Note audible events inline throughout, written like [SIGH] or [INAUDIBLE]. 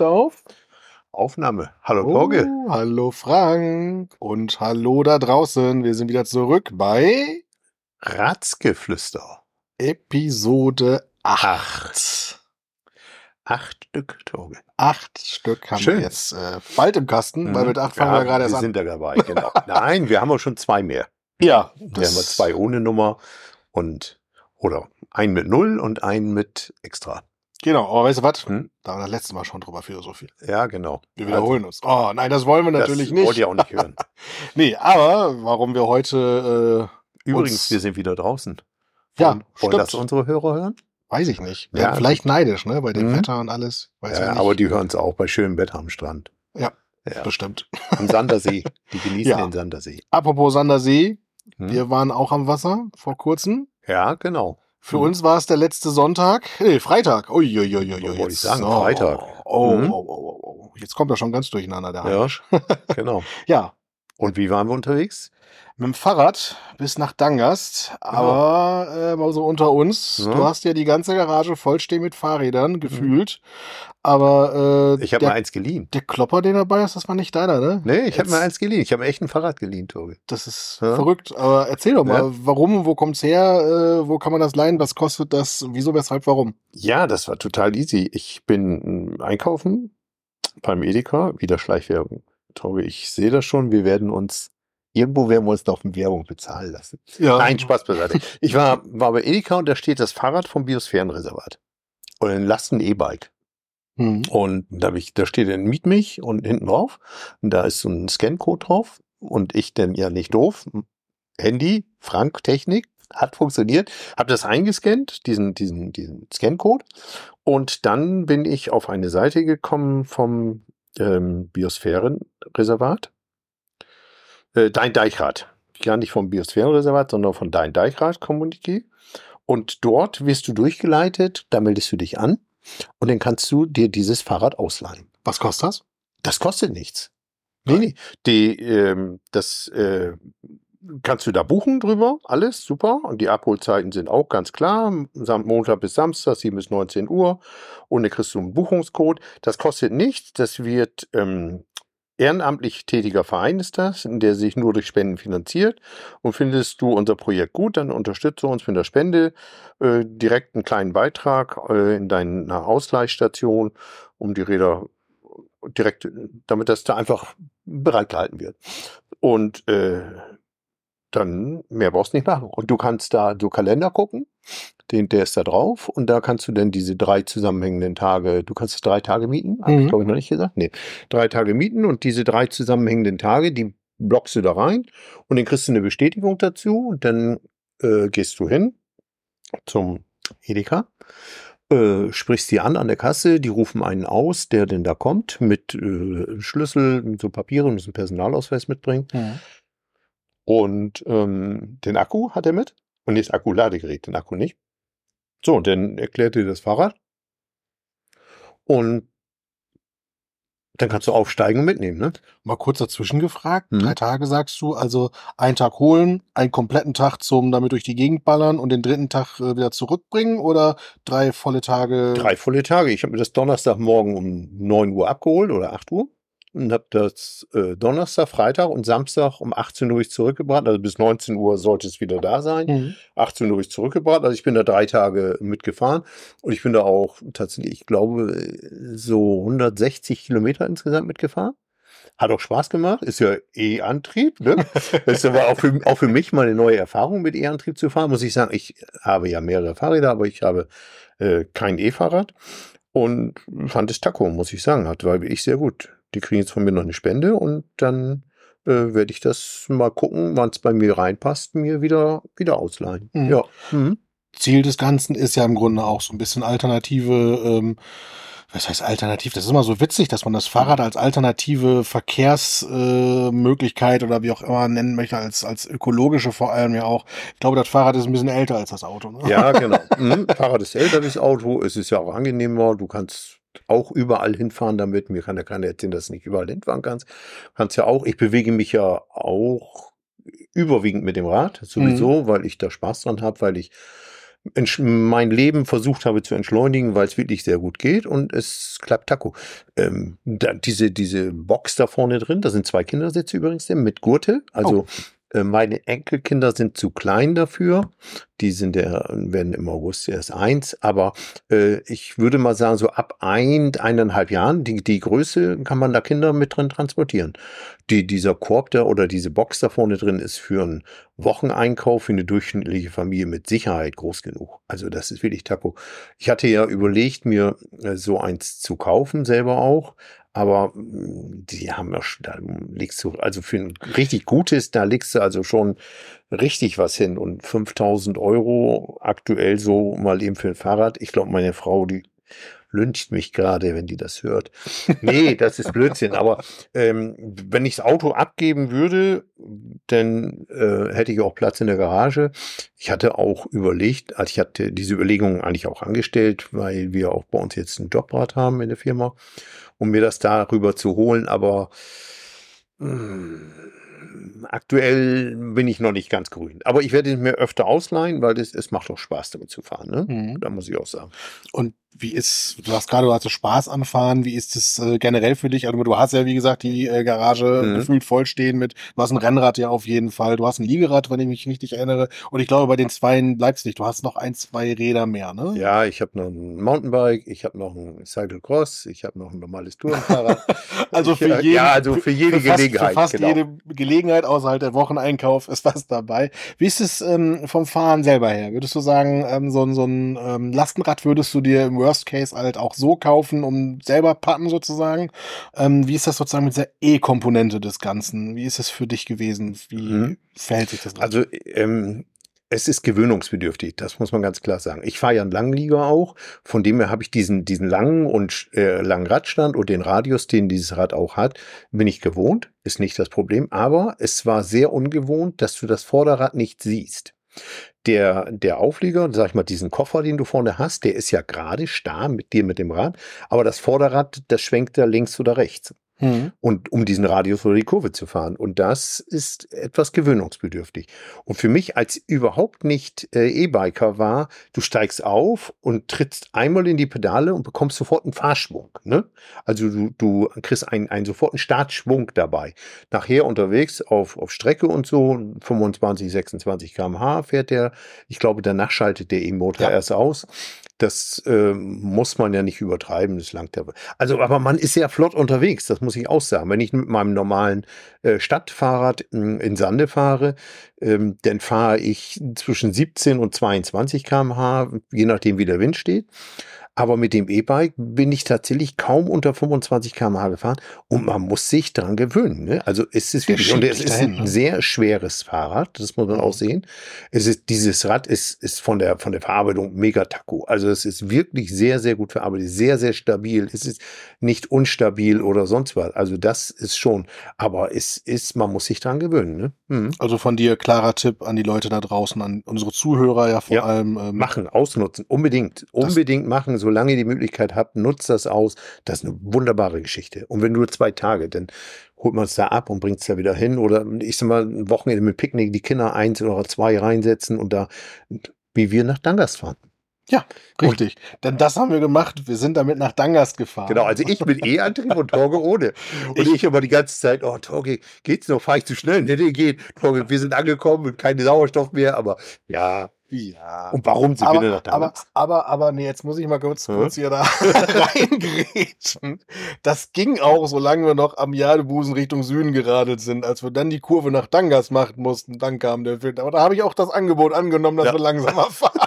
er auf? Aufnahme. Hallo Torge. Oh, hallo Frank und hallo da draußen. Wir sind wieder zurück bei Ratzgeflüster. Episode 8. Acht Stück, Torge. Acht Stück haben Schön. wir jetzt äh, bald im Kasten, weil Mhm. mit acht fangen wir gerade erst wir an. sind da dabei, genau. Nein, wir haben auch schon zwei mehr. Ja, Wir haben wir zwei ohne Nummer und oder einen mit Null und einen mit extra. Genau. Aber weißt du was? Hm? Da haben wir das letzte Mal schon drüber philosophiert. Ja, genau. Wir wiederholen uns. Oh, nein, das wollen wir natürlich das Wollt nicht. ihr auch nicht hören. [LAUGHS] Nee, aber warum wir heute, äh, Übrigens, wir sind wieder draußen. Ja, Wollen, wollen das stimmt. unsere Hörer hören? weiß ich nicht. Ja, Ja, vielleicht neidisch, ne? Bei dem Mhm. Wetter und alles. Weiß Ja, ja, aber die hören es auch bei schönem Wetter am Strand. Ja. ja. Bestimmt. Am Sandersee. [LAUGHS] Die genießen Ja. den Sandersee. Apropos Sandersee, Hm? wir waren auch am Wasser vor kurzem. Ja, genau. Für Mhm. uns war es der letzte Sonntag, nee, Freitag. Uiuiuiui. So wollte ich sagen, Freitag. Oh, Mhm. oh, oh, oh, oh. Jetzt kommt er schon ganz durcheinander, der Ja. Heimisch. Genau. [LAUGHS] Ja, Und wie waren wir unterwegs? mit dem Fahrrad bis nach Dangast, aber äh, mal so unter uns. Ja. Du hast ja die ganze Garage vollstehen mit Fahrrädern, gefühlt. Aber äh, Ich habe mir eins geliehen. der Klopper, den dabei ist, das war nicht deiner, ne? Nee, ich habe mir eins geliehen. Ich habe echt ein Fahrrad geliehen, Tobi. Das ist Ja. verrückt. Aber erzähl doch mal, Ja. warum, wo kommt's her, äh, wo kann man das leihen, was kostet das, wieso, weshalb, warum? Ja, das war total easy. Ich bin äh, einkaufen beim Edeka, wieder Schleichwerbung. Tobi, ich sehe das schon. Wir werden uns, irgendwo werden wir uns noch Werbung bezahlen lassen. Ja. Nein, Spaß beiseite. Ich war, war bei Edeka und da steht das Fahrrad vom Biosphärenreservat. Und ein Lasten E-Bike. Hm. Und da, hab ich, da steht ein Miet mich und hinten drauf. Und da ist so ein Scancode drauf. Und ich denn ja nicht doof. Handy, Frank Technik, hat funktioniert. Hab das eingescannt, diesen, diesen, diesen Scancode. Und dann bin ich auf eine Seite gekommen vom ähm, Biosphärenreservat. Äh, Dein Deichrad. Gar nicht vom Biosphärenreservat, sondern von Dein Deichrad Community. Und dort wirst du durchgeleitet, da meldest du dich an und dann kannst du dir dieses Fahrrad ausleihen. Was kostet das? Das kostet nichts. Nee, nee. Die, ähm, das äh, kannst du da buchen drüber, alles super. Und die Abholzeiten sind auch ganz klar. Montag bis Samstag, 7 bis 19 Uhr. Und dann kriegst du einen Buchungscode. Das kostet nichts. Das wird ähm, ehrenamtlich tätiger Verein ist das, der sich nur durch Spenden finanziert. Und findest du unser Projekt gut, dann unterstütze uns mit der Spende äh, direkt einen kleinen Beitrag äh, in deiner Ausleihstation, um die Räder direkt, damit das da einfach bereitgehalten wird. Und äh, dann mehr brauchst du nicht machen. Und du kannst da so Kalender gucken, den, der ist da drauf und da kannst du dann diese drei zusammenhängenden Tage, du kannst drei Tage mieten, hab ich Mhm. glaube ich noch nicht gesagt, nee, drei Tage mieten und diese drei zusammenhängenden Tage, die blockst du da rein und dann kriegst du eine Bestätigung dazu und dann äh, gehst du hin zum Edeka, äh, sprichst die an an der Kasse, die rufen einen aus, der denn da kommt, mit äh, Schlüssel, mit so Papiere und einen Personalausweis mitbringt. Und ähm, den Akku hat er mit. Und nicht das Akkuladegerät, den Akku nicht. So, und dann erklärt er das Fahrrad. Und dann kannst du aufsteigen und mitnehmen, ne? Mal kurz dazwischen gefragt. Mhm. Drei Tage sagst du, also einen Tag holen, einen kompletten Tag zum damit durch die Gegend ballern und den dritten Tag äh, wieder zurückbringen oder drei volle Tage? Drei volle Tage. Ich habe mir das Donnerstagmorgen um 9 Uhr abgeholt oder 8 Uhr. Und habe das äh, Donnerstag, Freitag und Samstag um 18 Uhr zurückgebracht. Also bis 19 Uhr sollte es wieder da sein. Mhm. 18 Uhr zurückgebracht. Also ich bin da drei Tage mitgefahren und ich bin da auch tatsächlich, ich glaube, so 160 Kilometer insgesamt mitgefahren. Hat auch Spaß gemacht, ist ja E-Antrieb. Ne? Das [LAUGHS] ist aber auch für, auch für mich mal eine neue Erfahrung, mit E-Antrieb zu fahren. Muss ich sagen, ich habe ja mehrere Fahrräder, aber ich habe äh, kein E-Fahrrad und fand es Taco, muss ich sagen. Hat war ich sehr gut. Die kriegen jetzt von mir noch eine Spende und dann äh, werde ich das mal gucken, wann es bei mir reinpasst, mir wieder, wieder ausleihen. Mhm. Ja. Mhm. Ziel des Ganzen ist ja im Grunde auch so ein bisschen alternative, ähm, was heißt alternativ? Das ist immer so witzig, dass man das Fahrrad als alternative Verkehrsmöglichkeit äh, oder wie auch immer nennen möchte, als, als ökologische vor allem ja auch. Ich glaube, das Fahrrad ist ein bisschen älter als das Auto. Ne? Ja, [LAUGHS] genau. Mhm. Fahrrad ist älter wie das Auto, es ist ja auch angenehmer, du kannst auch überall hinfahren damit. Mir kann ja keiner erzählen, dass du nicht überall hinfahren kannst. Kannst ja auch, ich bewege mich ja auch überwiegend mit dem Rad, sowieso, weil ich da Spaß dran habe, weil ich mein Leben versucht habe zu entschleunigen, weil es wirklich sehr gut geht und es klappt Taco. Ähm, diese, diese Box da vorne drin, da sind zwei Kindersitze übrigens mit Gurte, also oh. Äh, meine Enkelkinder sind zu klein dafür. Die sind der, werden im August erst eins. Aber äh, ich würde mal sagen, so ab ein, eineinhalb Jahren, die, die Größe kann man da Kinder mit drin transportieren. Die, dieser Korb da oder diese Box da vorne drin ist für einen Wocheneinkauf für eine durchschnittliche Familie mit Sicherheit groß genug. Also das ist wirklich Taco. Ich hatte ja überlegt, mir äh, so eins zu kaufen, selber auch. Aber hm, die haben ja, da legst du, also für ein richtig gutes, da legst du also schon richtig was hin. Und 5000 Euro aktuell so mal eben für ein Fahrrad. Ich glaube, meine Frau, die lyncht mich gerade, wenn die das hört. Nee, das ist Blödsinn. Aber ähm, wenn ich das Auto abgeben würde, dann äh, hätte ich auch Platz in der Garage. Ich hatte auch überlegt, also ich hatte diese Überlegungen eigentlich auch angestellt, weil wir auch bei uns jetzt ein Jobrad haben in der Firma um mir das darüber zu holen, aber mh, hm, aktuell bin ich noch nicht ganz grün. Aber ich werde ihn mir öfter ausleihen, weil es macht doch Spaß, damit zu fahren. Ne? Mhm. Da muss ich auch sagen. Und wie ist, du hast gerade, du hast Spaß am Fahren, wie ist es äh, generell für dich? Also du hast ja, wie gesagt, die äh, Garage mhm. gefühlt vollstehen mit, du hast ein Rennrad ja auf jeden Fall, du hast ein Liegerad, wenn ich mich richtig erinnere. Und ich glaube, bei den Zweien bleibst nicht. Du hast noch ein, zwei Räder mehr, ne? Ja, ich habe noch ein Mountainbike, ich habe noch ein Cyclecross, ich habe noch ein normales Tourenfahrrad. [LAUGHS] also für jeden, ja, also für jede für fast, Gelegenheit. Für fast genau. jede Gelegenheit, außerhalb der Wocheneinkauf ist was dabei. Wie ist es ähm, vom Fahren selber her? Würdest du sagen, ähm, so, so ein ähm, Lastenrad würdest du dir im Worst Case halt auch so kaufen, um selber patten sozusagen. Ähm, wie ist das sozusagen mit dieser E-Komponente des Ganzen? Wie ist es für dich gewesen? Wie mhm. verhält sich das? Also ähm, es ist gewöhnungsbedürftig, das muss man ganz klar sagen. Ich fahre ja einen Langlieger auch, von dem her habe ich diesen, diesen langen und äh, langen Radstand und den Radius, den dieses Rad auch hat, bin ich gewohnt, ist nicht das Problem. Aber es war sehr ungewohnt, dass du das Vorderrad nicht siehst der, der Auflieger, sag ich mal, diesen Koffer, den du vorne hast, der ist ja gerade starr mit dir mit dem Rad, aber das Vorderrad, das schwenkt da links oder rechts. Mhm. Und um diesen Radius oder die Kurve zu fahren. Und das ist etwas gewöhnungsbedürftig. Und für mich als überhaupt nicht äh, E-Biker war, du steigst auf und trittst einmal in die Pedale und bekommst sofort einen Fahrschwung. Ne? Also du, du kriegst einen, einen soforten Startschwung dabei. Nachher unterwegs auf, auf Strecke und so, 25, 26 kmh fährt der. Ich glaube, danach schaltet der E-Motor ja. erst aus. Das äh, muss man ja nicht übertreiben, das langt ja. Also, aber man ist sehr flott unterwegs, das muss ich auch sagen. Wenn ich mit meinem normalen äh, Stadtfahrrad in, in Sande fahre, ähm, dann fahre ich zwischen 17 und 22 km/h, je nachdem wie der Wind steht. Aber mit dem E-Bike bin ich tatsächlich kaum unter 25 km/h gefahren und man muss sich dran gewöhnen. Ne? Also es ist wirklich, und es ist ein ne? sehr schweres Fahrrad, das muss man auch sehen. Es ist, dieses Rad ist, ist von der, von der Verarbeitung mega taco. Also es ist wirklich sehr, sehr gut verarbeitet, sehr, sehr stabil. Es ist nicht unstabil oder sonst was. Also das ist schon, aber es ist, man muss sich dran gewöhnen. Ne? Mhm. Also von dir klarer Tipp an die Leute da draußen, an unsere Zuhörer ja vor ja, allem. Ähm, machen, ausnutzen, unbedingt, unbedingt machen solange ihr die Möglichkeit habt, nutzt das aus. Das ist eine wunderbare Geschichte. Und wenn nur zwei Tage, dann holt man es da ab und bringt es da wieder hin. Oder ich sag mal, ein Wochenende mit Picknick, die Kinder eins oder zwei reinsetzen und da, wie wir nach Dangas fahren. Ja, richtig. Und, Denn das haben wir gemacht. Wir sind damit nach Dangast gefahren. Genau, also ich bin eh antrieb und Torge ohne. [LAUGHS] Und ich, ich aber die ganze Zeit, oh Torge, geht's noch? Fahr ich zu schnell? Nee, nee, geht. Torge, wir sind angekommen und keine Sauerstoff mehr, aber ja, ja. Und warum sind aber, da? Aber, aber, aber, nee, jetzt muss ich mal kurz, hm? kurz hier da [LAUGHS] reingrätschen. Das ging auch, solange wir noch am Jadebusen Richtung Süden geradelt sind. Als wir dann die Kurve nach Dangas machen mussten, dann kam der Film. Aber da habe ich auch das Angebot angenommen, dass ja. wir langsamer [LAUGHS] fahren.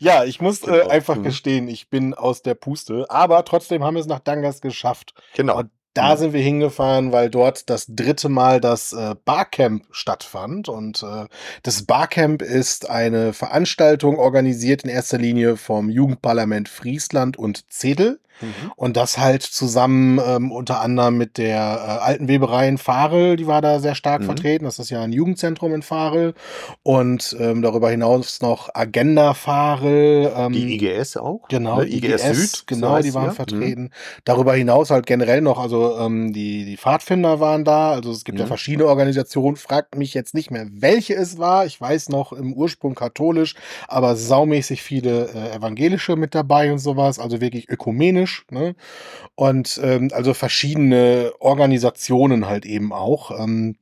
ja, ich muss genau. äh, einfach mhm. gestehen, ich bin aus der Puste. Aber trotzdem haben wir es nach Dangas geschafft. Genau. Und da mhm. sind wir hingefahren, weil dort das dritte Mal das äh, Barcamp stattfand. Und äh, das Barcamp ist eine Veranstaltung organisiert in erster Linie vom Jugendparlament Friesland und Zedel. Mhm. Und das halt zusammen ähm, unter anderem mit der äh, alten Weberei in Farel, die war da sehr stark mhm. vertreten. Das ist ja ein Jugendzentrum in Farel. Und ähm, darüber hinaus noch Agenda Farel. Ähm, die IGS auch? Genau, ne? IGS, IGS, Süd. Genau, die waren ja. vertreten. Mhm. Darüber hinaus halt generell noch, also ähm, die, die Pfadfinder waren da. Also es gibt ja mhm. verschiedene Organisationen. Fragt mich jetzt nicht mehr, welche es war. Ich weiß noch im Ursprung katholisch, aber saumäßig viele äh, evangelische mit dabei und sowas. Also wirklich ökumenisch. Ne? Und ähm, also verschiedene Organisationen halt eben auch. Ähm,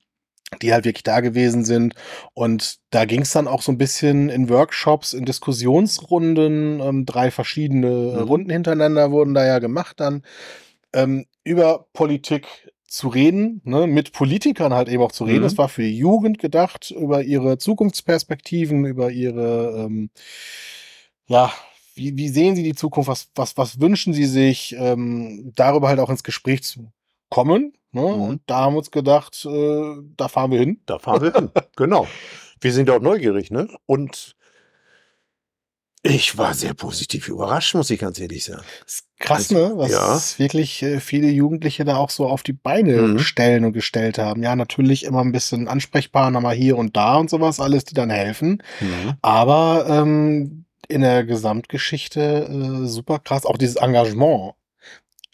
die halt wirklich da gewesen sind. Und da ging es dann auch so ein bisschen in Workshops, in Diskussionsrunden. Ähm, drei verschiedene mhm. Runden hintereinander wurden da ja gemacht dann ähm, über Politik zu reden, ne, mit Politikern halt eben auch zu reden. Es mhm. war für die Jugend gedacht, über ihre Zukunftsperspektiven, über ihre, ähm, ja, wie, wie sehen sie die Zukunft, was, was, was wünschen sie sich, ähm, darüber halt auch ins Gespräch zu kommen. Ne? Mhm. Und da haben wir uns gedacht, äh, da fahren wir hin. Da fahren wir hin, [LAUGHS] genau. Wir sind auch neugierig, ne? Und ich war sehr positiv überrascht, muss ich ganz ehrlich sagen. Das ist krass, also, ne? Was ja. wirklich äh, viele Jugendliche da auch so auf die Beine mhm. stellen und gestellt haben. Ja, natürlich immer ein bisschen Ansprechpartner mal hier und da und sowas, alles, die dann helfen. Mhm. Aber ähm, in der Gesamtgeschichte äh, super krass. Auch dieses Engagement.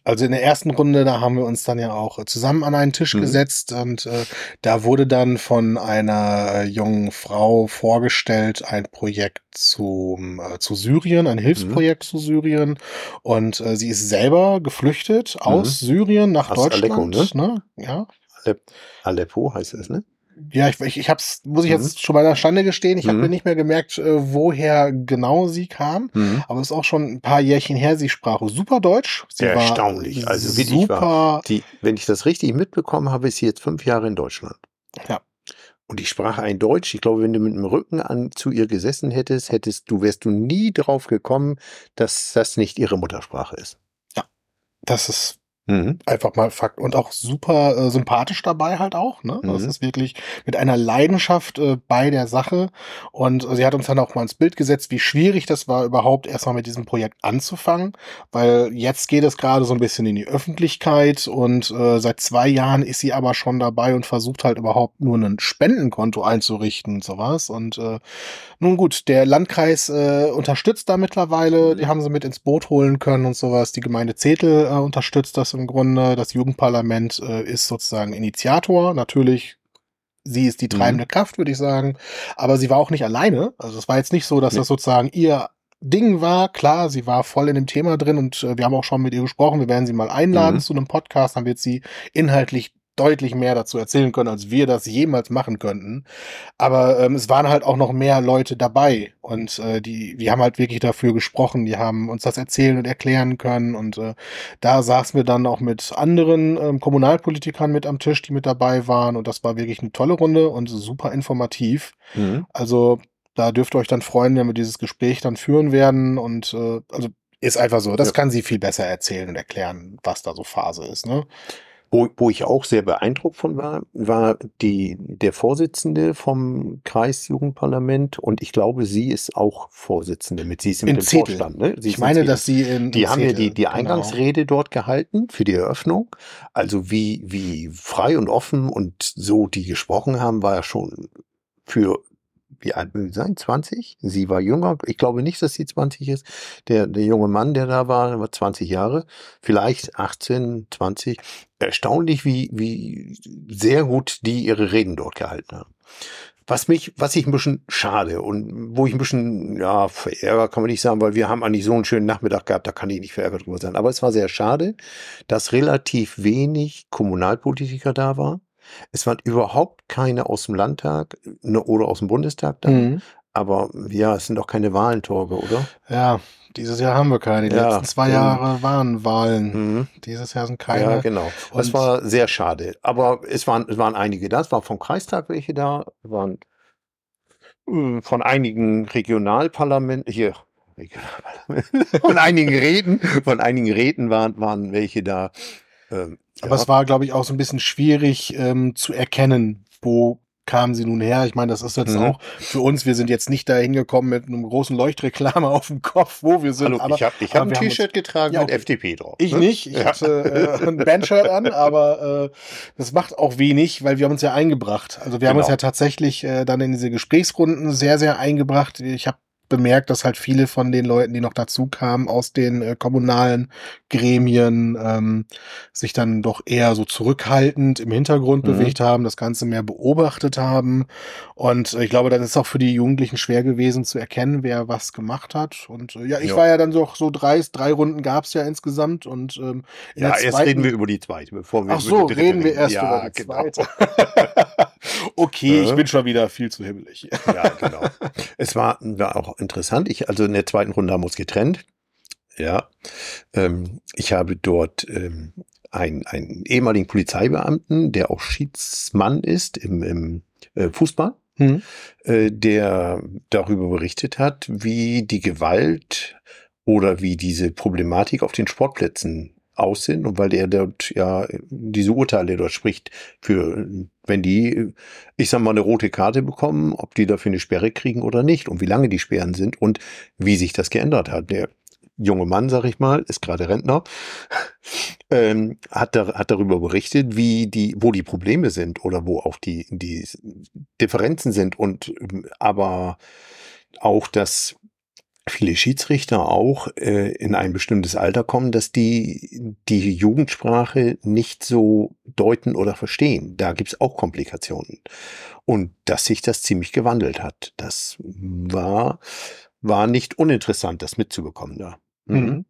Also in der ersten Runde, da haben wir uns dann ja auch zusammen an einen Tisch mhm. gesetzt und äh, da wurde dann von einer äh, jungen Frau vorgestellt ein Projekt zu, äh, zu Syrien, ein Hilfsprojekt mhm. zu Syrien und äh, sie ist selber geflüchtet aus mhm. Syrien nach aus Deutschland. Aleppo, ne? ne? Ja. Aleppo heißt es, ne? Ja, ich, ich, ich hab's, muss ich jetzt mhm. schon bei der Stande gestehen, ich mhm. habe mir nicht mehr gemerkt, äh, woher genau sie kam, mhm. aber es ist auch schon ein paar Jährchen her, sie sprach super Deutsch. Sie ja, erstaunlich, also wirklich super, war, die, wenn ich das richtig mitbekommen habe, ist sie jetzt fünf Jahre in Deutschland. Ja. Und ich sprach ein Deutsch. Ich glaube, wenn du mit dem Rücken an zu ihr gesessen hättest, hättest du, wärst du nie drauf gekommen, dass das nicht ihre Muttersprache ist. Ja. Das ist Mhm. Einfach mal Fakt. Und auch super äh, sympathisch dabei halt auch. Ne? Mhm. Das ist wirklich mit einer Leidenschaft äh, bei der Sache. Und äh, sie hat uns dann auch mal ins Bild gesetzt, wie schwierig das war, überhaupt erstmal mit diesem Projekt anzufangen. Weil jetzt geht es gerade so ein bisschen in die Öffentlichkeit und äh, seit zwei Jahren ist sie aber schon dabei und versucht halt überhaupt nur ein Spendenkonto einzurichten und sowas. Und äh, nun gut, der Landkreis äh, unterstützt da mittlerweile. Die haben sie mit ins Boot holen können und sowas. Die Gemeinde Zetel äh, unterstützt das im Grunde. Das Jugendparlament äh, ist sozusagen Initiator. Natürlich, sie ist die mhm. treibende mhm. Kraft, würde ich sagen. Aber sie war auch nicht alleine. Also es war jetzt nicht so, dass nee. das sozusagen ihr Ding war. Klar, sie war voll in dem Thema drin und äh, wir haben auch schon mit ihr gesprochen. Wir werden sie mal einladen mhm. zu einem Podcast. Dann wird sie inhaltlich deutlich mehr dazu erzählen können, als wir das jemals machen könnten. Aber ähm, es waren halt auch noch mehr Leute dabei und äh, die, wir haben halt wirklich dafür gesprochen, die haben uns das erzählen und erklären können und äh, da saßen wir dann auch mit anderen ähm, Kommunalpolitikern mit am Tisch, die mit dabei waren und das war wirklich eine tolle Runde und super informativ. Mhm. Also da dürft ihr euch dann freuen, wenn wir dieses Gespräch dann führen werden und äh, also ist einfach so. Das ja. kann sie viel besser erzählen und erklären, was da so Phase ist. Ne? Wo, wo ich auch sehr beeindruckt von war, war die, der Vorsitzende vom Kreisjugendparlament und ich glaube, sie ist auch Vorsitzende mit. Sie ist im Vorstand. Ne? Sie ich meine, dass sie in. Die in haben ja die, die genau. Eingangsrede genau. dort gehalten für die Eröffnung. Also wie, wie frei und offen und so die gesprochen haben, war ja schon für wie alt will sie sein? 20? Sie war jünger. Ich glaube nicht, dass sie 20 ist. Der, der junge Mann, der da war, war 20 Jahre. Vielleicht 18, 20. Erstaunlich, wie, wie sehr gut die ihre Reden dort gehalten haben. Was mich, was ich ein bisschen schade und wo ich ein bisschen, ja, verärgert kann man nicht sagen, weil wir haben eigentlich so einen schönen Nachmittag gehabt, da kann ich nicht verärgert drüber sein. Aber es war sehr schade, dass relativ wenig Kommunalpolitiker da waren es waren überhaupt keine aus dem Landtag ne, oder aus dem Bundestag da. Mhm. Aber ja, es sind doch keine Wahlentorge, oder? Ja, dieses Jahr haben wir keine. Die ja, letzten zwei ähm, Jahre waren Wahlen. Mhm. Dieses Jahr sind keine. Ja, genau. Und das war sehr schade. Aber es waren, es waren einige da. Es waren vom Kreistag welche da. Es waren äh, von einigen Regionalparlamenten, hier, [LAUGHS] von einigen Räten, von einigen Räten waren, waren welche da. Ähm, aber ja. es war, glaube ich, auch so ein bisschen schwierig ähm, zu erkennen, wo kamen sie nun her? Ich meine, das ist jetzt mhm. auch für uns, wir sind jetzt nicht da hingekommen mit einem großen Leuchtreklame [LAUGHS] auf dem Kopf, wo wir sind. Hallo, aber, ich habe ich hab ein T-Shirt getragen ja, mit FDP drauf. Ich ne? nicht, ich ja. hatte äh, ein Bandshirt an, [LAUGHS] aber äh, das macht auch wenig, weil wir haben uns ja eingebracht. Also wir genau. haben uns genau. ja tatsächlich äh, dann in diese Gesprächsrunden sehr, sehr eingebracht. Ich habe bemerkt, dass halt viele von den Leuten, die noch dazu kamen aus den äh, kommunalen Gremien, ähm, sich dann doch eher so zurückhaltend im Hintergrund mhm. bewegt haben, das Ganze mehr beobachtet haben. Und äh, ich glaube, dann ist auch für die Jugendlichen schwer gewesen zu erkennen, wer was gemacht hat. Und äh, ja, ich jo. war ja dann so, so drei, drei Runden gab's ja insgesamt. Und ähm, ja, erst reden wir über die zweite, bevor wir Ach so, reden wir erst ja, über die genau. zweite. [LAUGHS] [LAUGHS] okay, ich bin schon wieder viel zu himmelig. ja, genau. [LAUGHS] Es war auch interessant. Ich, also in der zweiten Runde haben wir uns getrennt. Ja. Ähm, ich habe dort ähm, einen, einen ehemaligen Polizeibeamten, der auch Schiedsmann ist im, im äh, Fußball. Mhm. Äh, der darüber berichtet hat, wie die Gewalt oder wie diese Problematik auf den Sportplätzen aussehen und weil er dort ja diese Urteile dort spricht für wenn die ich sag mal eine rote Karte bekommen, ob die dafür eine Sperre kriegen oder nicht und wie lange die Sperren sind und wie sich das geändert hat. Der junge Mann, sag ich mal, ist gerade Rentner, [LAUGHS] ähm, hat, da, hat darüber berichtet, wie die, wo die Probleme sind oder wo auch die, die Differenzen sind und aber auch, dass viele Schiedsrichter auch äh, in ein bestimmtes Alter kommen, dass die die Jugendsprache nicht so deuten oder verstehen. Da gibt's auch Komplikationen. Und dass sich das ziemlich gewandelt hat, das war, war nicht uninteressant, das mitzubekommen da. Mhm. Mhm.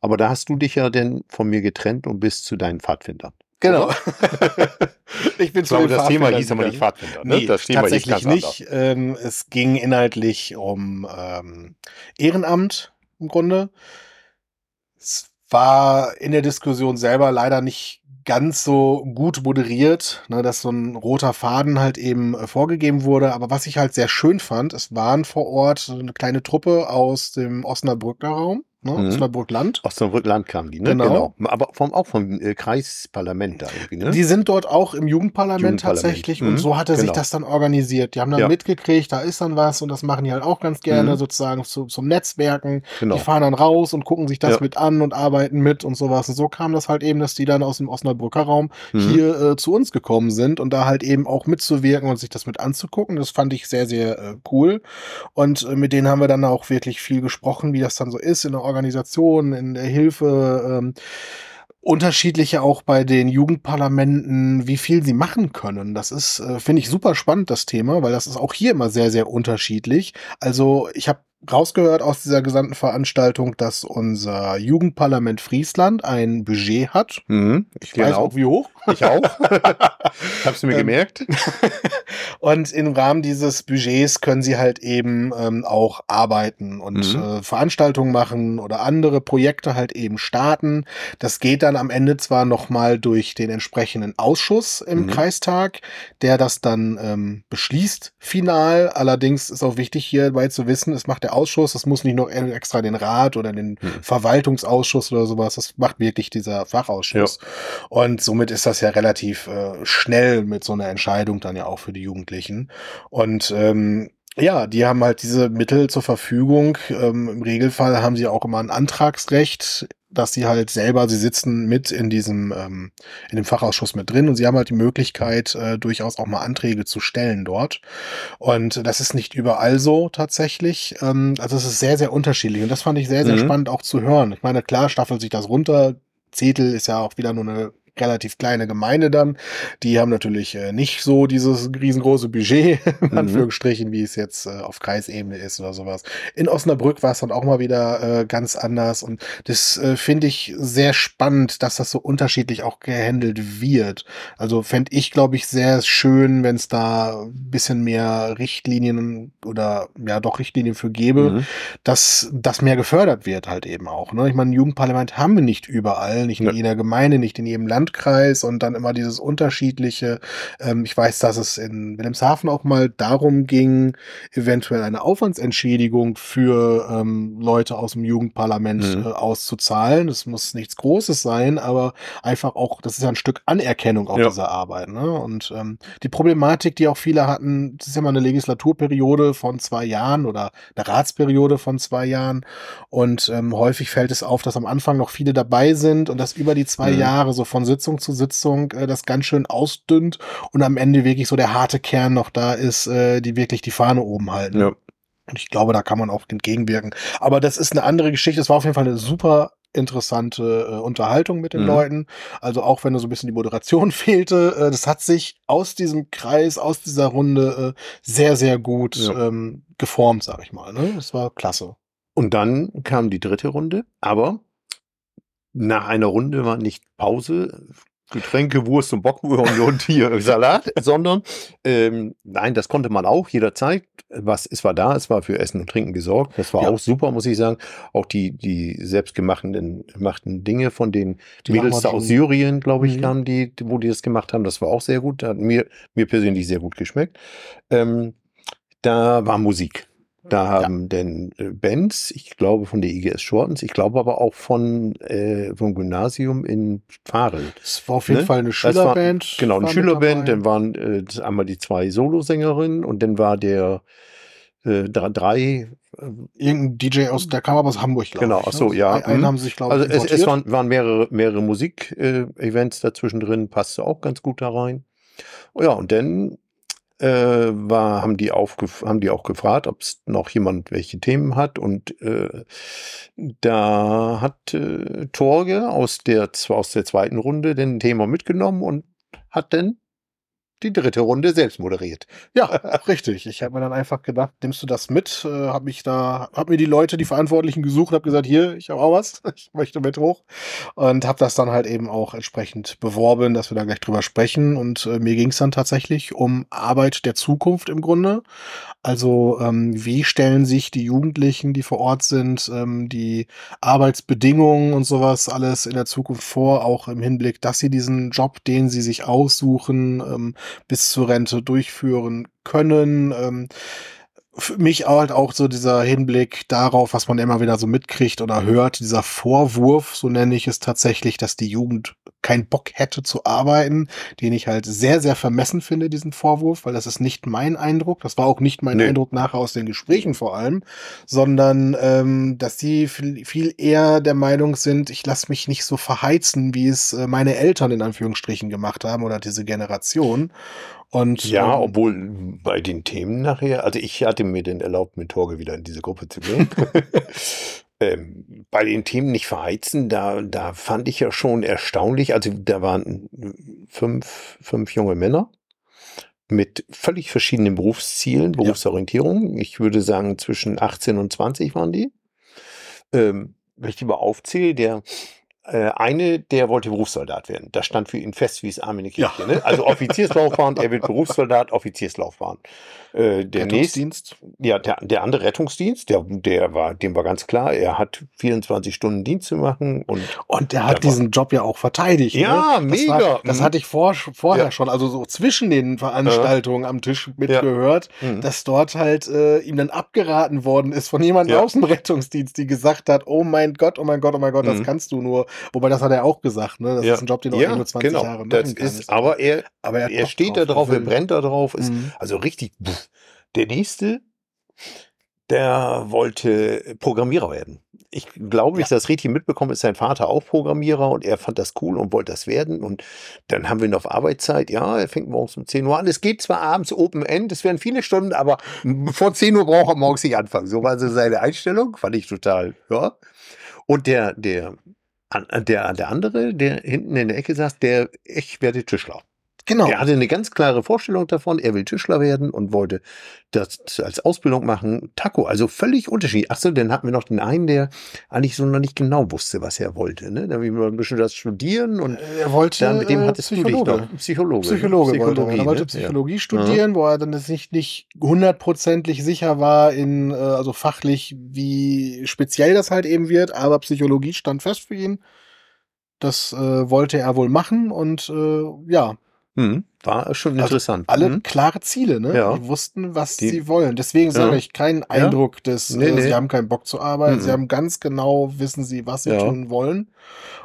Aber da hast du dich ja denn von mir getrennt und bist zu deinen Pfadfindern. Genau. [LAUGHS] ich bin ich glaube, das Thema hieß aber nicht Pfadfinder. Ne? Nee, das Thema tatsächlich nicht. Ähm, es ging inhaltlich um ähm, Ehrenamt im Grunde. Es war in der Diskussion selber leider nicht ganz so gut moderiert, ne, dass so ein roter Faden halt eben äh, vorgegeben wurde. Aber was ich halt sehr schön fand, es waren vor Ort eine kleine Truppe aus dem Osnabrücker Raum ne? Mhm. Osnabrück-Land. Osnabrück-Land kamen die, ne? Genau. genau. Aber vom, auch vom äh, Kreisparlament da irgendwie, ne? Die sind dort auch im Jugendparlament, Jugendparlament. tatsächlich mhm. und so hatte genau. sich das dann organisiert. Die haben dann ja. mitgekriegt, da ist dann was und das machen die halt auch ganz gerne mhm. sozusagen zu, zum Netzwerken. Genau. Die fahren dann raus und gucken sich das ja. mit an und arbeiten mit und sowas. Und so kam das halt eben, dass die dann aus dem Osnabrücker Raum mhm. hier äh, zu uns gekommen sind und da halt eben auch mitzuwirken und sich das mit anzugucken. Das fand ich sehr, sehr äh, cool. Und äh, mit denen haben wir dann auch wirklich viel gesprochen, wie das dann so ist in der Organisation, in der Hilfe. Ähm, unterschiedliche auch bei den Jugendparlamenten, wie viel sie machen können. Das ist, äh, finde ich, super spannend, das Thema, weil das ist auch hier immer sehr, sehr unterschiedlich. Also ich habe rausgehört aus dieser gesamten Veranstaltung, dass unser Jugendparlament Friesland ein Budget hat. Mhm, ich genau. weiß auch wie hoch. Ich auch. [LAUGHS] [LAUGHS] Hab's mir ähm, gemerkt. [LAUGHS] und im Rahmen dieses Budgets können sie halt eben ähm, auch arbeiten und mhm. äh, Veranstaltungen machen oder andere Projekte halt eben starten. Das geht dann am Ende zwar nochmal durch den entsprechenden Ausschuss im mhm. Kreistag, der das dann ähm, beschließt, final. Allerdings ist auch wichtig hierbei zu wissen, es macht der Ausschuss, es muss nicht noch extra den Rat oder den mhm. Verwaltungsausschuss oder sowas, das macht wirklich dieser Fachausschuss. Ja. Und somit ist das ja relativ äh, schnell mit so einer Entscheidung dann ja auch für die Jugendlichen. Und ähm, ja, die haben halt diese Mittel zur Verfügung. Ähm, Im Regelfall haben sie auch immer ein Antragsrecht, dass sie halt selber, sie sitzen mit in diesem, ähm, in dem Fachausschuss mit drin und sie haben halt die Möglichkeit, äh, durchaus auch mal Anträge zu stellen dort. Und das ist nicht überall so tatsächlich. Ähm, also es ist sehr, sehr unterschiedlich. Und das fand ich sehr, sehr mhm. spannend auch zu hören. Ich meine, klar staffelt sich das runter. Zetel ist ja auch wieder nur eine relativ kleine Gemeinde dann. Die haben natürlich äh, nicht so dieses riesengroße Budget, [LAUGHS] in mhm. Anführungsstrichen, wie es jetzt äh, auf Kreisebene ist oder sowas. In Osnabrück war es dann auch mal wieder äh, ganz anders und das äh, finde ich sehr spannend, dass das so unterschiedlich auch gehandelt wird. Also fände ich, glaube ich, sehr schön, wenn es da ein bisschen mehr Richtlinien oder ja doch Richtlinien für gäbe, mhm. dass das mehr gefördert wird halt eben auch. Ne? Ich meine, Jugendparlament haben wir nicht überall, nicht in ja. jeder Gemeinde, nicht in jedem Land Rundkreis und dann immer dieses unterschiedliche. Ähm, ich weiß, dass es in Wilhelmshaven auch mal darum ging, eventuell eine Aufwandsentschädigung für ähm, Leute aus dem Jugendparlament mhm. äh, auszuzahlen. Das muss nichts Großes sein, aber einfach auch, das ist ja ein Stück Anerkennung auch ja. dieser Arbeit. Ne? Und ähm, die Problematik, die auch viele hatten, das ist ja mal eine Legislaturperiode von zwei Jahren oder eine Ratsperiode von zwei Jahren. Und ähm, häufig fällt es auf, dass am Anfang noch viele dabei sind und dass über die zwei mhm. Jahre so von Sitzung zu Sitzung äh, das ganz schön ausdünnt und am Ende wirklich so der harte Kern noch da ist, äh, die wirklich die Fahne oben halten. Ja. Und ich glaube, da kann man auch entgegenwirken. Aber das ist eine andere Geschichte. Es war auf jeden Fall eine super interessante äh, Unterhaltung mit den mhm. Leuten. Also auch wenn da so ein bisschen die Moderation [LAUGHS] fehlte, äh, das hat sich aus diesem Kreis, aus dieser Runde äh, sehr, sehr gut ja. ähm, geformt, sag ich mal. Ne? Das war klasse. Und dann kam die dritte Runde, aber nach einer Runde war nicht Pause, Getränke, Wurst und Bockwurst und hier [LAUGHS] Salat, sondern ähm, nein, das konnte man auch jederzeit. Was es war da, es war für Essen und Trinken gesorgt. Das war ja. auch super, muss ich sagen. Auch die die selbstgemachten gemachten Dinge von den die Mädels da aus Syrien, glaube ich, mhm. kamen die, wo die das gemacht haben. Das war auch sehr gut. Hat mir mir persönlich sehr gut geschmeckt. Ähm, da war Musik. Da haben ja. denn äh, Bands, ich glaube von der IGS Shortens, ich glaube aber auch von äh, vom Gymnasium in Fahren. Das war auf jeden ne? Fall eine Schülerband. War, genau, eine Schülerband. Dann waren äh, einmal die zwei Solosängerinnen und dann war der äh, drei. Äh, Irgendein DJ aus, der kam aber aus Hamburg, glaube genau, ich. Genau, ach so, ja. Einen mhm. haben sich, glaube ich, Also es, es, waren, waren mehrere, mehrere Musik-Events äh, dazwischen drin, passte auch ganz gut da rein. Oh ja, und dann äh, war, haben die, aufgef haben die auch gefragt, ob es noch jemand welche Themen hat. Und äh, da hat äh, Torge aus der, aus der zweiten Runde den Thema mitgenommen und hat dann die dritte Runde selbst moderiert. Ja, [LAUGHS] richtig. Ich habe mir dann einfach gedacht, nimmst du das mit? Äh, habe mich da, habe mir die Leute, die Verantwortlichen gesucht, habe gesagt, hier, ich habe auch was, [LAUGHS] ich möchte mit hoch und habe das dann halt eben auch entsprechend beworben, dass wir da gleich drüber sprechen. Und äh, mir ging es dann tatsächlich um Arbeit der Zukunft im Grunde. Also ähm, wie stellen sich die Jugendlichen, die vor Ort sind, ähm, die Arbeitsbedingungen und sowas alles in der Zukunft vor, auch im Hinblick, dass sie diesen Job, den sie sich aussuchen, ähm, bis zur Rente durchführen können. Ähm, für mich halt auch so dieser Hinblick darauf, was man immer wieder so mitkriegt oder hört, dieser Vorwurf, so nenne ich es tatsächlich, dass die Jugend keinen Bock hätte zu arbeiten, den ich halt sehr, sehr vermessen finde, diesen Vorwurf, weil das ist nicht mein Eindruck, das war auch nicht mein nee. Eindruck nachher aus den Gesprächen vor allem, sondern ähm, dass die viel, viel eher der Meinung sind, ich lasse mich nicht so verheizen, wie es äh, meine Eltern in Anführungsstrichen gemacht haben oder diese Generation. Und, ja, ähm, obwohl bei den Themen nachher, also ich hatte mir denn erlaubt, mit Torge wieder in diese Gruppe zu gehen. [LAUGHS] ähm, bei den Themen nicht verheizen, da, da fand ich ja schon erstaunlich. Also da waren fünf, fünf junge Männer mit völlig verschiedenen Berufszielen, Berufsorientierung. Ja. Ich würde sagen, zwischen 18 und 20 waren die. Ähm, wenn ich die mal aufzähle, der eine, der wollte Berufssoldat werden. Das stand für ihn fest wie es Arme in. Ja. Ne? Also Offizierslaufbahn, er wird Berufssoldat, Offizierslaufbahn. Äh, der Rettungsdienst? Nächst, ja, der, der andere Rettungsdienst, der, der war, dem war ganz klar, er hat 24 Stunden Dienst zu machen und. Und der hat diesen Job ja auch verteidigt. Ja, ne? das mega. War, das hatte ich vor, vorher ja. schon, also so zwischen den Veranstaltungen äh. am Tisch mitgehört, ja. mhm. dass dort halt äh, ihm dann abgeraten worden ist von jemandem ja. aus dem Rettungsdienst, die gesagt hat, oh mein Gott, oh mein Gott, oh mein Gott, mhm. das kannst du nur. Wobei das hat er auch gesagt, ne? Das ist ein Job, den du ja, nur 20 genau. Jahre machen kannst. Ist, aber er, aber er, er steht da drauf, er brennt da drauf, ist mhm. also richtig. Pff. Der nächste, der wollte Programmierer werden. Ich glaube, ja. ich das richtig mitbekommen, ist sein Vater auch Programmierer und er fand das cool und wollte das werden. Und dann haben wir ihn auf Arbeitszeit. Ja, er fängt morgens um 10 Uhr an. Es geht zwar abends Open End, es werden viele Stunden, aber vor 10 Uhr braucht er morgens nicht anfangen. So war so seine Einstellung. Fand ich total, ja. Und der, der, der, der andere, der hinten in der Ecke saß, der, ich werde Tischler. Genau. Er hatte eine ganz klare Vorstellung davon, er will Tischler werden und wollte das als Ausbildung machen. Taco, also völlig unterschiedlich. Achso, dann hatten wir noch den einen, der eigentlich so noch nicht genau wusste, was er wollte. Ne? Dann wir ein bisschen das studieren und er wollte dann mit dem hattest Psychologe. du dich noch. Psychologe. Psychologe Psychologie, wollte er. er wollte ne? Psychologie ja. studieren, wo er dann nicht, nicht hundertprozentig sicher war in, äh, also fachlich, wie speziell das halt eben wird, aber Psychologie stand fest für ihn. Das äh, wollte er wohl machen und äh, ja, Mhm. War schon Also interessant. alle Mhm. klare Ziele, ne? Ja. Die wussten, was Die- sie wollen. Deswegen sage Ja. ich keinen Eindruck des, Nee, äh, nee. sie haben keinen Bock zu arbeiten, sie Mhm. haben ganz genau, wissen sie, was sie Ja. tun wollen.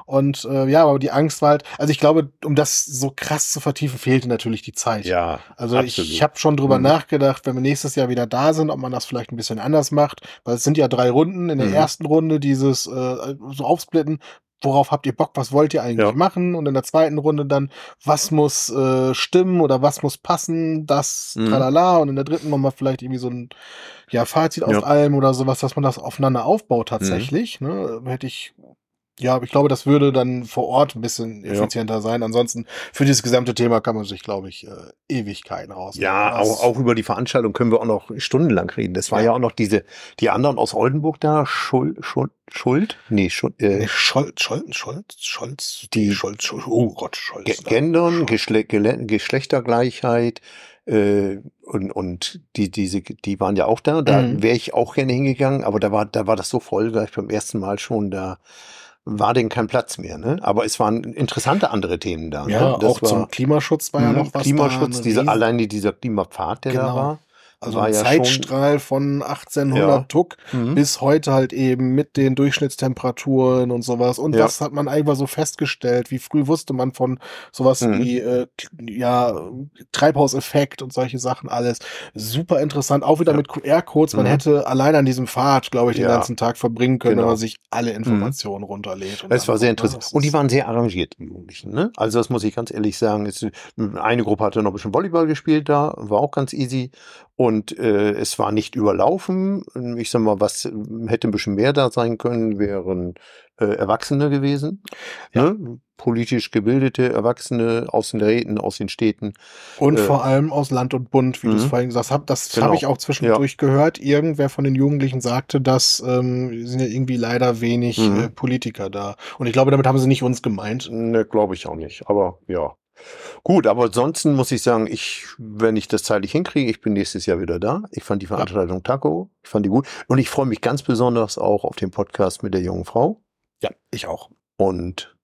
Und äh, ja, aber die Angst war halt, also ich glaube, um das so krass zu vertiefen, fehlte natürlich die Zeit. Ja, Also absolut. ich, ich habe schon drüber Mhm. nachgedacht, wenn wir nächstes Jahr wieder da sind, ob man das vielleicht ein bisschen anders macht, weil es sind ja drei Runden. In der Mhm. ersten Runde dieses äh, so aufsplitten, worauf habt ihr Bock, was wollt ihr eigentlich Ja. machen? Und in der zweiten Runde dann, was muss äh, stimmen oder was muss passen, das, Mhm. tralala. Und in der dritten nochmal vielleicht irgendwie so ein ja, Fazit aus Ja. Mhm. allem oder sowas, dass man das aufeinander aufbaut tatsächlich. Ne? Hätte ich ja, ich glaube, das würde dann vor Ort ein bisschen Ja. effizienter sein. Ansonsten, für dieses gesamte Thema kann man sich, glaube ich, äh, Ewigkeiten raus. Ja, auch, auch über die Veranstaltung können wir auch noch stundenlang reden. Das war Ja. ja, auch noch diese, die anderen aus Oldenburg da, Schuld, Schuld, Schuld? Nee, Schuld, äh, Nee, Scholz, Scholz, Scholz, Scholz, Die- Scholz, Scholz, oh Gott, Scholz. Ge da. Gendern, Geschle Geschlechtergleichheit äh, und, und die, diese, die waren ja auch da. Da Mhm. wäre ich auch gerne hingegangen, aber da war, da war das so voll, gleich beim ersten Mal schon, da war denn kein Platz mehr. Ne? Aber es waren interessante andere Themen da. Ja, ne? Auch zum Klimaschutz war ja Mhm, noch was Klimaschutz, da. Riesen- alleine dieser Klimapfad, der da Genau. war. Also war ein ja Zeitstrahl von 1800 Ja. Tuck Mhm. bis heute halt eben mit den Durchschnittstemperaturen und sowas. Und Ja. das hat man einfach so festgestellt. Wie früh wusste man von sowas Mhm. wie äh, ja, Treibhauseffekt und solche Sachen alles. Super interessant. Auch wieder mit QR-Codes. Man Mhm. hätte allein an diesem Pfad, glaube ich, den ganzen Tag verbringen können, wenn Genau. man sich alle Informationen runterlädt. Es war sehr ne? interessant. Und die waren sehr arrangiert, die Jugendlichen. Ne? Also das muss ich ganz ehrlich sagen. Eine Gruppe hatte noch ein bisschen Volleyball gespielt da, war auch ganz easy. Und äh, es war nicht überlaufen. Ich sag mal, was hätte ein bisschen mehr da sein können, wären äh, Erwachsene gewesen. Ja. Ne? Politisch gebildete Erwachsene aus den Räten, aus den Städten. Und Äh, vor allem aus Land und Bund, wie du es mhm. vorhin gesagt hast. Das Genau. habe ich auch zwischendurch gehört. Irgendwer von den Jugendlichen sagte, dass ähm, sind ja irgendwie leider wenig Mhm. äh, Politiker da. Und ich glaube, damit haben sie nicht uns gemeint. Ne, glaube ich auch nicht. Aber ja. Gut, aber ansonsten muss ich sagen, ich, wenn ich das zeitlich hinkriege, ich bin nächstes Jahr wieder da. Ich fand die Veranstaltung Taco, ich fand die gut. Und ich freue mich ganz besonders auch auf den Podcast mit der jungen Frau. Ja, ich auch. Und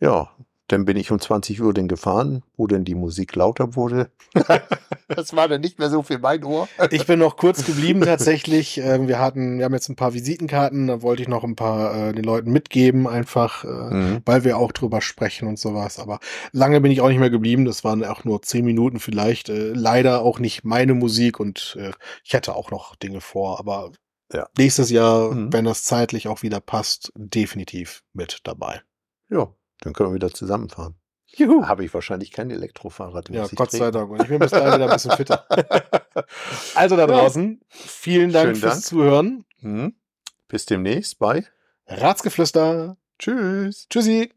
ja, dann bin ich um 20 Uhr dann gefahren, wo denn die Musik lauter wurde. [LAUGHS] das war dann nicht mehr so für mein Ohr. [LAUGHS] Ich bin noch kurz geblieben tatsächlich. Ähm, wir hatten, wir haben jetzt ein paar Visitenkarten, da wollte ich noch ein paar äh, den Leuten mitgeben, einfach, äh, Mhm. weil wir auch drüber sprechen und sowas. Aber lange bin ich auch nicht mehr geblieben. Das waren auch nur zehn Minuten vielleicht. Äh, leider auch nicht meine Musik und äh, ich hätte auch noch Dinge vor. Aber Ja. nächstes Jahr, Mhm. wenn das zeitlich auch wieder passt, definitiv mit dabei. Ja, dann können wir wieder zusammenfahren. Juhu. Habe ich wahrscheinlich kein Elektrofahrrad. Ja, Gott sei. Dank. Und ich bin bis dahin wieder ein bisschen fitter. [LAUGHS] Also da draußen, vielen Dank Schönen fürs Dank. Zuhören. Mhm. Bis demnächst. Bye. Ratsgeflüster. Tschüss. Tschüssi.